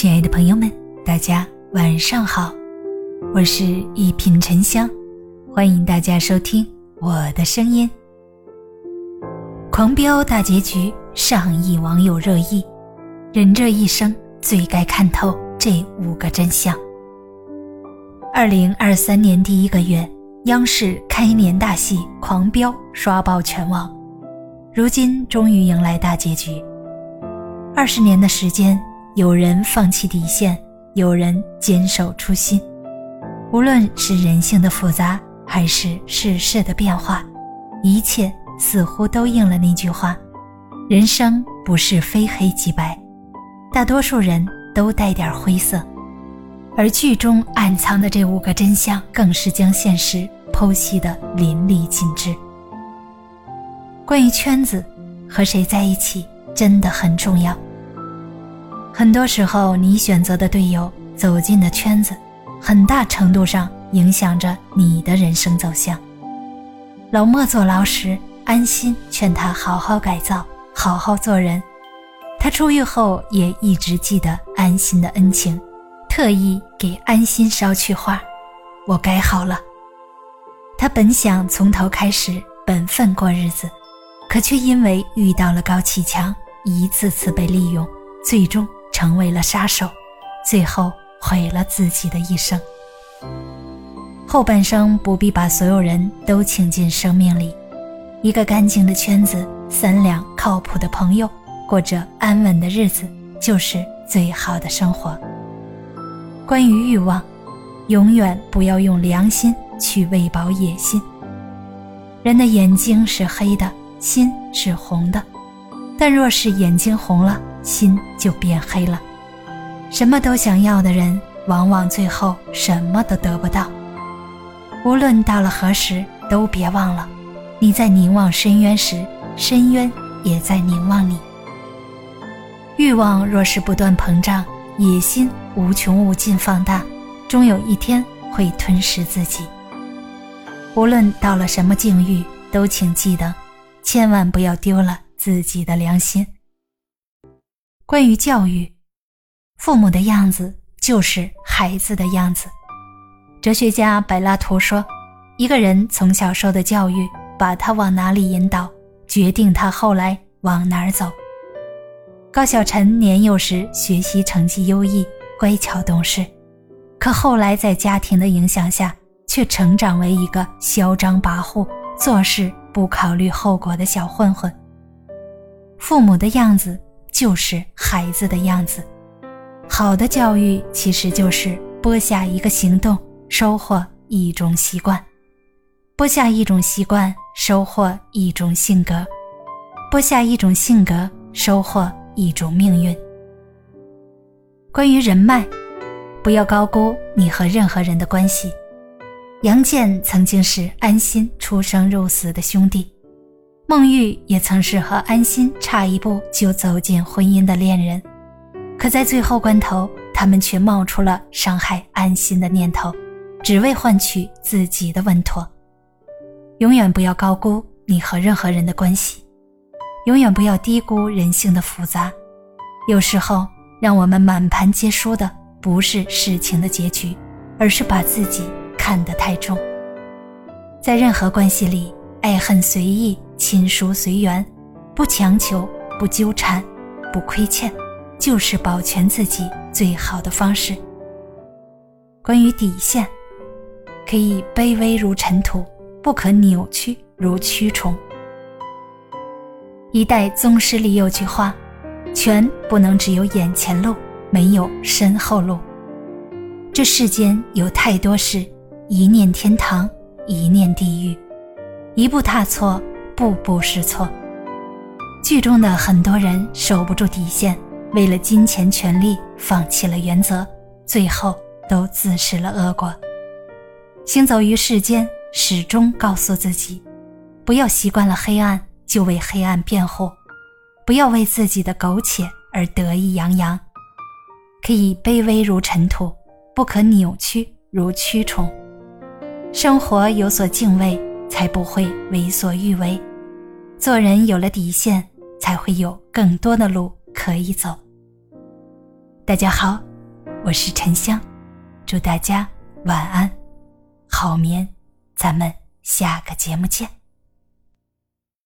亲爱的朋友们，大家晚上好，我是一品沉香，欢迎大家收听我的声音。狂飙大结局，上亿网友热议，人这一生最该看透这五个真相。二零二三年第一个月，央视开年大戏《狂飙》刷爆全网，如今终于迎来大结局。二十年的时间。有人放弃底线，有人坚守初心。无论是人性的复杂，还是世事的变化，一切似乎都应了那句话：人生不是非黑即白，大多数人都带点灰色。而剧中暗藏的这五个真相，更是将现实剖析的淋漓尽致。关于圈子，和谁在一起真的很重要。很多时候，你选择的队友、走进的圈子，很大程度上影响着你的人生走向。老莫坐牢时，安心劝他好好改造，好好做人。他出狱后也一直记得安心的恩情，特意给安心捎去话：“我改好了。”他本想从头开始本分过日子，可却因为遇到了高启强，一次次被利用，最终。成为了杀手，最后毁了自己的一生。后半生不必把所有人都请进生命里，一个干净的圈子，三两靠谱的朋友，过着安稳的日子，就是最好的生活。关于欲望，永远不要用良心去喂饱野心。人的眼睛是黑的，心是红的，但若是眼睛红了，心就变黑了，什么都想要的人，往往最后什么都得不到。无论到了何时，都别忘了，你在凝望深渊时，深渊也在凝望你。欲望若是不断膨胀，野心无穷无尽放大，终有一天会吞噬自己。无论到了什么境遇，都请记得，千万不要丢了自己的良心。关于教育，父母的样子就是孩子的样子。哲学家柏拉图说：“一个人从小受的教育，把他往哪里引导，决定他后来往哪儿走。”高晓晨年幼时学习成绩优异，乖巧懂事，可后来在家庭的影响下，却成长为一个嚣张跋扈、做事不考虑后果的小混混。父母的样子。就是孩子的样子，好的教育其实就是播下一个行动，收获一种习惯；播下一种习惯，收获一种性格；播下一种性格，收获一种命运。关于人脉，不要高估你和任何人的关系。杨建曾经是安心出生入死的兄弟。孟玉也曾是和安心差一步就走进婚姻的恋人，可在最后关头，他们却冒出了伤害安心的念头，只为换取自己的稳妥。永远不要高估你和任何人的关系，永远不要低估人性的复杂。有时候，让我们满盘皆输的不是事情的结局，而是把自己看得太重。在任何关系里，爱恨随意。亲疏随缘，不强求，不纠缠，不亏欠，就是保全自己最好的方式。关于底线，可以卑微如尘土，不可扭曲如蛆虫。一代宗师里有句话：“权不能只有眼前路，没有身后路。”这世间有太多事，一念天堂，一念地狱，一步踏错。步步是错。剧中的很多人守不住底线，为了金钱权利放弃了原则，最后都自食了恶果。行走于世间，始终告诉自己，不要习惯了黑暗就为黑暗辩护，不要为自己的苟且而得意洋洋。可以卑微如尘土，不可扭曲如蛆虫。生活有所敬畏，才不会为所欲为。做人有了底线，才会有更多的路可以走。大家好，我是沉香，祝大家晚安，好眠，咱们下个节目见。